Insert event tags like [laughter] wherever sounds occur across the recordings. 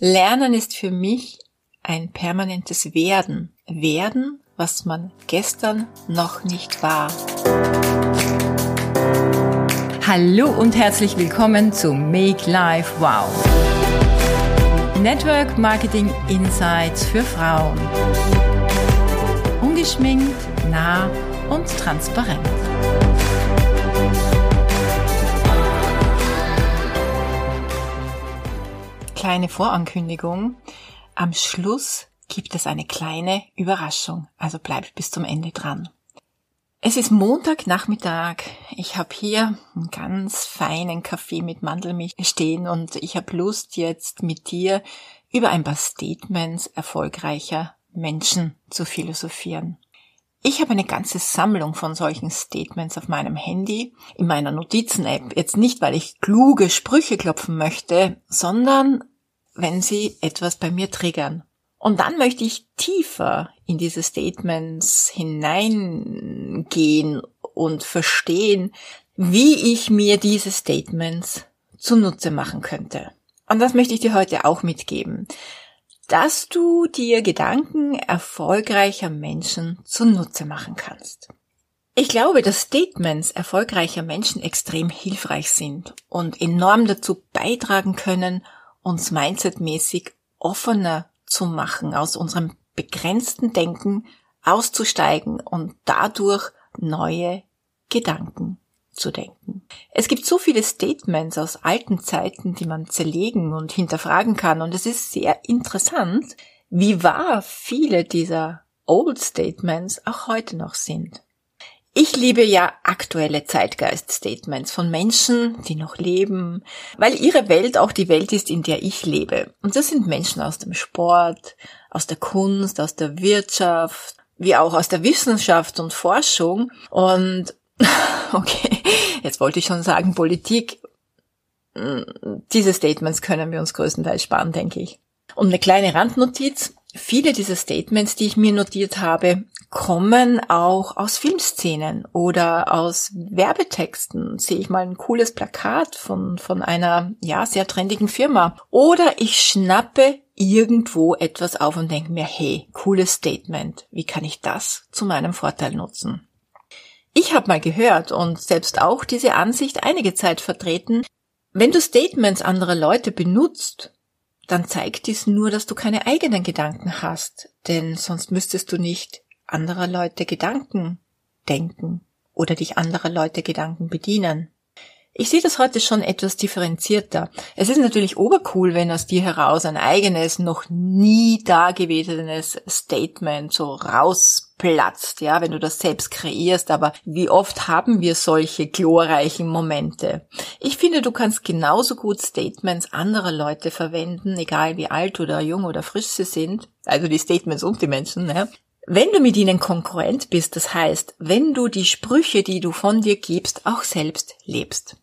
Lernen ist für mich ein permanentes Werden. Werden, was man gestern noch nicht war. Hallo und herzlich willkommen zu Make Life Wow. Network Marketing Insights für Frauen. Ungeschminkt, nah und transparent. Kleine Vorankündigung. Am Schluss gibt es eine kleine Überraschung, also bleibt bis zum Ende dran. Es ist Montagnachmittag. Ich habe hier einen ganz feinen Kaffee mit Mandelmilch stehen und ich habe Lust jetzt mit dir über ein paar Statements erfolgreicher Menschen zu philosophieren. Ich habe eine ganze Sammlung von solchen Statements auf meinem Handy, in meiner Notizen-App. Jetzt nicht, weil ich kluge Sprüche klopfen möchte, sondern wenn sie etwas bei mir triggern. Und dann möchte ich tiefer in diese Statements hineingehen und verstehen, wie ich mir diese Statements zunutze machen könnte. Und das möchte ich dir heute auch mitgeben dass du dir Gedanken erfolgreicher Menschen zunutze machen kannst. Ich glaube, dass Statements erfolgreicher Menschen extrem hilfreich sind und enorm dazu beitragen können, uns mindsetmäßig offener zu machen, aus unserem begrenzten Denken auszusteigen und dadurch neue Gedanken zu denken. Es gibt so viele Statements aus alten Zeiten, die man zerlegen und hinterfragen kann und es ist sehr interessant, wie wahr viele dieser Old Statements auch heute noch sind. Ich liebe ja aktuelle Zeitgeist-Statements von Menschen, die noch leben, weil ihre Welt auch die Welt ist, in der ich lebe. Und das sind Menschen aus dem Sport, aus der Kunst, aus der Wirtschaft, wie auch aus der Wissenschaft und Forschung. Und [laughs] okay, jetzt wollte ich schon sagen Politik. Hm, diese Statements können wir uns größtenteils sparen, denke ich. Und eine kleine Randnotiz. Viele dieser Statements, die ich mir notiert habe, kommen auch aus Filmszenen oder aus Werbetexten. Sehe ich mal ein cooles Plakat von, von einer, ja, sehr trendigen Firma. Oder ich schnappe irgendwo etwas auf und denke mir, hey, cooles Statement. Wie kann ich das zu meinem Vorteil nutzen? Ich habe mal gehört und selbst auch diese Ansicht einige Zeit vertreten, wenn du Statements anderer Leute benutzt, dann zeigt dies nur, dass du keine eigenen Gedanken hast, denn sonst müsstest du nicht anderer Leute Gedanken denken oder dich anderer Leute Gedanken bedienen. Ich sehe das heute schon etwas differenzierter. Es ist natürlich obercool, wenn aus dir heraus ein eigenes, noch nie dagewesenes Statement so rausplatzt, ja, wenn du das selbst kreierst, aber wie oft haben wir solche glorreichen Momente? Ich finde, du kannst genauso gut Statements anderer Leute verwenden, egal wie alt oder jung oder frisch sie sind, also die Statements und die Menschen, ja, wenn du mit ihnen konkurrent bist, das heißt, wenn du die Sprüche, die du von dir gibst, auch selbst lebst.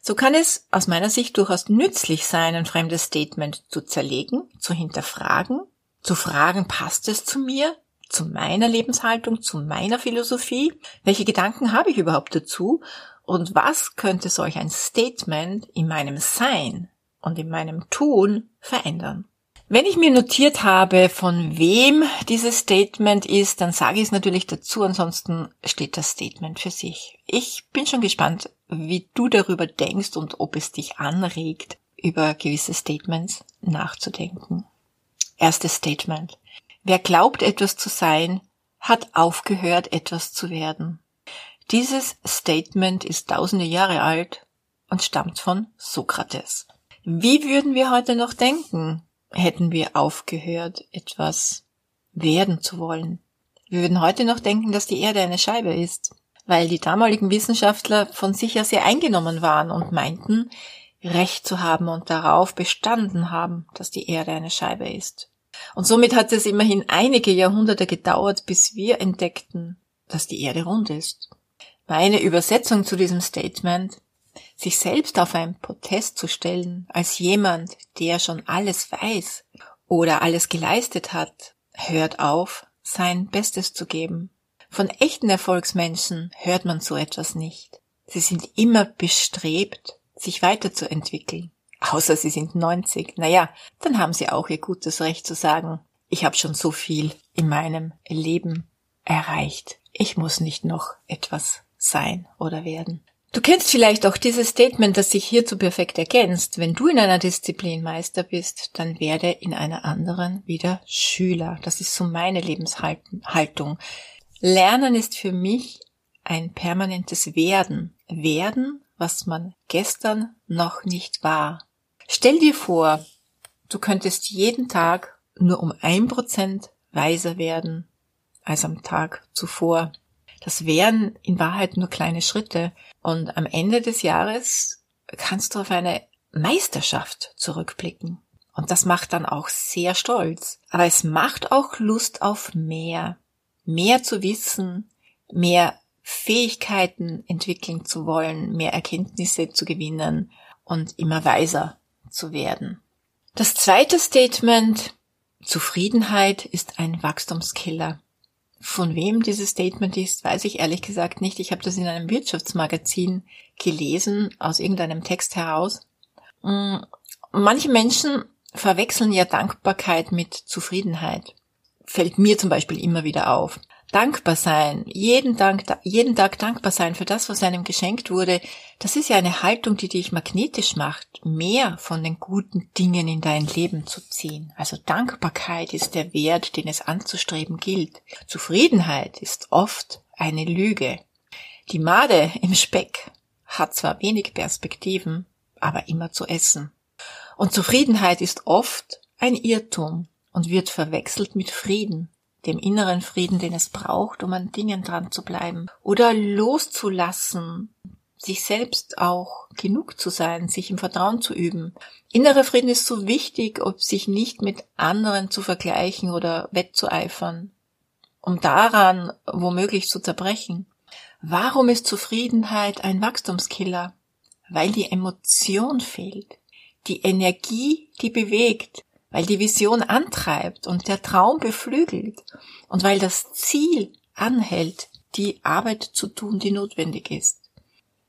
So kann es aus meiner Sicht durchaus nützlich sein, ein fremdes Statement zu zerlegen, zu hinterfragen, zu fragen, passt es zu mir, zu meiner Lebenshaltung, zu meiner Philosophie? Welche Gedanken habe ich überhaupt dazu? Und was könnte solch ein Statement in meinem Sein und in meinem Tun verändern? Wenn ich mir notiert habe, von wem dieses Statement ist, dann sage ich es natürlich dazu, ansonsten steht das Statement für sich. Ich bin schon gespannt, wie du darüber denkst und ob es dich anregt, über gewisse Statements nachzudenken. Erstes Statement. Wer glaubt etwas zu sein, hat aufgehört etwas zu werden. Dieses Statement ist tausende Jahre alt und stammt von Sokrates. Wie würden wir heute noch denken? Hätten wir aufgehört, etwas werden zu wollen. Wir würden heute noch denken, dass die Erde eine Scheibe ist, weil die damaligen Wissenschaftler von sich ja sehr eingenommen waren und meinten, Recht zu haben und darauf bestanden haben, dass die Erde eine Scheibe ist. Und somit hat es immerhin einige Jahrhunderte gedauert, bis wir entdeckten, dass die Erde rund ist. Meine Übersetzung zu diesem Statement sich selbst auf ein Protest zu stellen als jemand, der schon alles weiß oder alles geleistet hat, hört auf, sein Bestes zu geben. Von echten Erfolgsmenschen hört man so etwas nicht. Sie sind immer bestrebt, sich weiterzuentwickeln, Außer sie sind 90. Naja, dann haben sie auch ihr gutes Recht zu sagen, ich habe schon so viel in meinem Leben erreicht. Ich muss nicht noch etwas sein oder werden. Du kennst vielleicht auch dieses Statement, das sich hierzu perfekt ergänzt. Wenn du in einer Disziplin Meister bist, dann werde in einer anderen wieder Schüler. Das ist so meine Lebenshaltung. Lernen ist für mich ein permanentes Werden. Werden, was man gestern noch nicht war. Stell dir vor, du könntest jeden Tag nur um ein Prozent weiser werden als am Tag zuvor. Das wären in Wahrheit nur kleine Schritte. Und am Ende des Jahres kannst du auf eine Meisterschaft zurückblicken. Und das macht dann auch sehr stolz. Aber es macht auch Lust auf mehr. Mehr zu wissen, mehr Fähigkeiten entwickeln zu wollen, mehr Erkenntnisse zu gewinnen und immer weiser zu werden. Das zweite Statement, Zufriedenheit ist ein Wachstumskiller. Von wem dieses Statement ist, weiß ich ehrlich gesagt nicht. Ich habe das in einem Wirtschaftsmagazin gelesen, aus irgendeinem Text heraus. Mm, manche Menschen verwechseln ja Dankbarkeit mit Zufriedenheit. Fällt mir zum Beispiel immer wieder auf dankbar sein, jeden Tag, jeden Tag dankbar sein für das, was einem geschenkt wurde, das ist ja eine Haltung, die dich magnetisch macht, mehr von den guten Dingen in dein Leben zu ziehen. Also Dankbarkeit ist der Wert, den es anzustreben gilt. Zufriedenheit ist oft eine Lüge. Die Made im Speck hat zwar wenig Perspektiven, aber immer zu essen. Und Zufriedenheit ist oft ein Irrtum und wird verwechselt mit Frieden dem inneren Frieden, den es braucht, um an Dingen dran zu bleiben oder loszulassen, sich selbst auch genug zu sein, sich im Vertrauen zu üben. Innerer Frieden ist so wichtig, ob sich nicht mit anderen zu vergleichen oder wettzueifern, um daran womöglich zu zerbrechen. Warum ist Zufriedenheit ein Wachstumskiller? Weil die Emotion fehlt, die Energie, die bewegt, weil die Vision antreibt und der Traum beflügelt und weil das Ziel anhält, die Arbeit zu tun, die notwendig ist.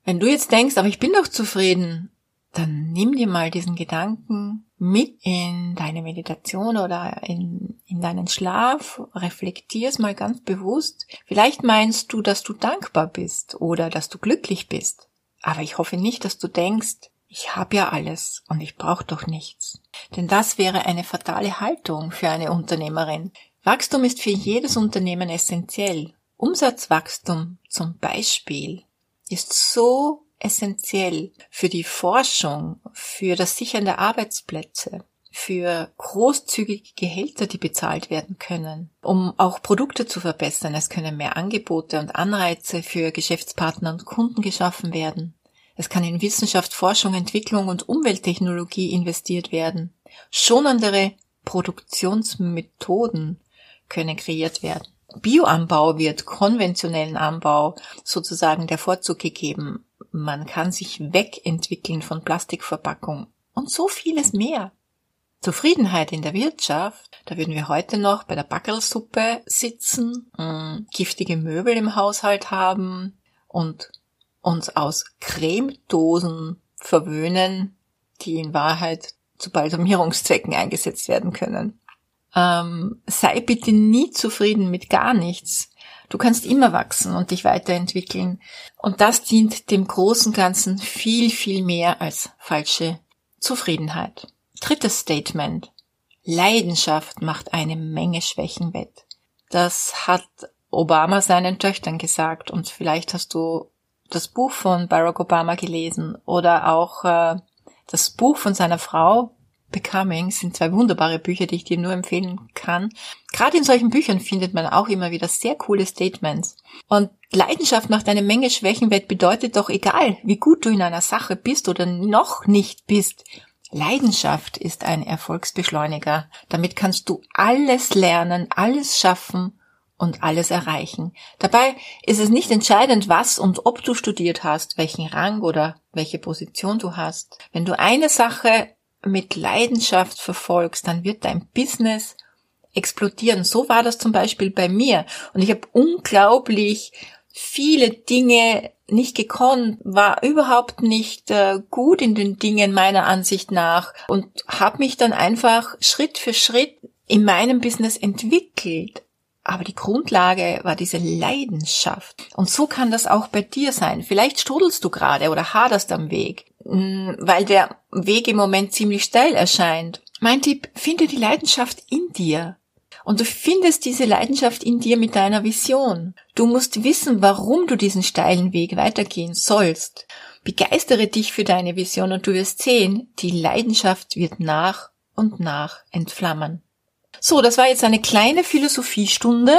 Wenn du jetzt denkst, aber ich bin doch zufrieden, dann nimm dir mal diesen Gedanken mit in deine Meditation oder in, in deinen Schlaf, reflektier es mal ganz bewusst. Vielleicht meinst du, dass du dankbar bist oder dass du glücklich bist. Aber ich hoffe nicht, dass du denkst, ich habe ja alles und ich brauche doch nichts. Denn das wäre eine fatale Haltung für eine Unternehmerin. Wachstum ist für jedes Unternehmen essentiell. Umsatzwachstum zum Beispiel ist so essentiell für die Forschung, für das Sichern der Arbeitsplätze, für großzügige Gehälter, die bezahlt werden können, um auch Produkte zu verbessern. Es können mehr Angebote und Anreize für Geschäftspartner und Kunden geschaffen werden. Es kann in Wissenschaft, Forschung, Entwicklung und Umwelttechnologie investiert werden. Schonendere Produktionsmethoden können kreiert werden. Bioanbau wird konventionellen Anbau sozusagen der Vorzug gegeben. Man kann sich wegentwickeln von Plastikverpackung und so vieles mehr. Zufriedenheit in der Wirtschaft, da würden wir heute noch bei der Backelsuppe sitzen, giftige Möbel im Haushalt haben und uns aus Cremedosen verwöhnen, die in Wahrheit zu Balsamierungszwecken eingesetzt werden können. Ähm, sei bitte nie zufrieden mit gar nichts. Du kannst immer wachsen und dich weiterentwickeln. Und das dient dem großen Ganzen viel, viel mehr als falsche Zufriedenheit. Drittes Statement. Leidenschaft macht eine Menge Schwächen wett. Das hat Obama seinen Töchtern gesagt und vielleicht hast du das Buch von Barack Obama gelesen oder auch äh, das Buch von seiner Frau Becoming sind zwei wunderbare Bücher, die ich dir nur empfehlen kann. Gerade in solchen Büchern findet man auch immer wieder sehr coole Statements. Und Leidenschaft macht eine Menge Schwächen wett bedeutet doch egal, wie gut du in einer Sache bist oder noch nicht bist. Leidenschaft ist ein Erfolgsbeschleuniger. Damit kannst du alles lernen, alles schaffen und alles erreichen. Dabei ist es nicht entscheidend, was und ob du studiert hast, welchen Rang oder welche Position du hast. Wenn du eine Sache mit Leidenschaft verfolgst, dann wird dein Business explodieren. So war das zum Beispiel bei mir. Und ich habe unglaublich viele Dinge nicht gekonnt, war überhaupt nicht äh, gut in den Dingen meiner Ansicht nach und habe mich dann einfach Schritt für Schritt in meinem Business entwickelt. Aber die Grundlage war diese Leidenschaft. Und so kann das auch bei dir sein. Vielleicht strudelst du gerade oder haderst am Weg, mm, weil der Weg im Moment ziemlich steil erscheint. Mein Tipp, finde die Leidenschaft in dir. Und du findest diese Leidenschaft in dir mit deiner Vision. Du musst wissen, warum du diesen steilen Weg weitergehen sollst. Begeistere dich für deine Vision und du wirst sehen, die Leidenschaft wird nach und nach entflammen. So, das war jetzt eine kleine Philosophiestunde.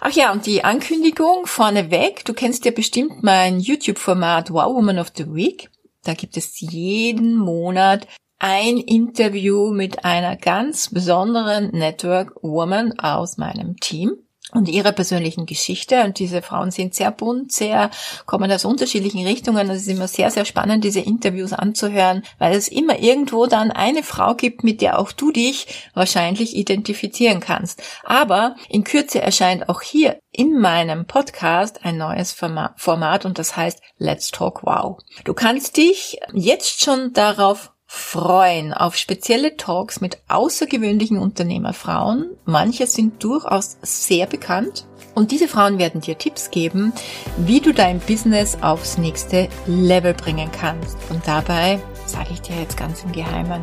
Ach ja, und die Ankündigung vorneweg. Du kennst ja bestimmt mein YouTube-Format Wow Woman of the Week. Da gibt es jeden Monat ein Interview mit einer ganz besonderen Network Woman aus meinem Team und ihrer persönlichen Geschichte. Und diese Frauen sind sehr bunt, sehr, kommen aus unterschiedlichen Richtungen. Es ist immer sehr, sehr spannend, diese Interviews anzuhören, weil es immer irgendwo dann eine Frau gibt, mit der auch du dich wahrscheinlich identifizieren kannst. Aber in Kürze erscheint auch hier in meinem Podcast ein neues Format und das heißt Let's Talk Wow. Du kannst dich jetzt schon darauf freuen auf spezielle Talks mit außergewöhnlichen Unternehmerfrauen. Manche sind durchaus sehr bekannt. Und diese Frauen werden dir Tipps geben, wie du dein Business aufs nächste Level bringen kannst. Und dabei, sage ich dir jetzt ganz im Geheimen,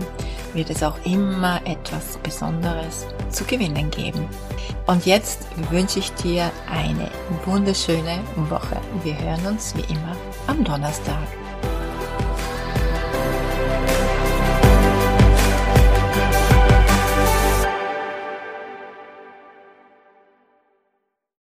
wird es auch immer etwas Besonderes zu gewinnen geben. Und jetzt wünsche ich dir eine wunderschöne Woche. Wir hören uns wie immer am Donnerstag.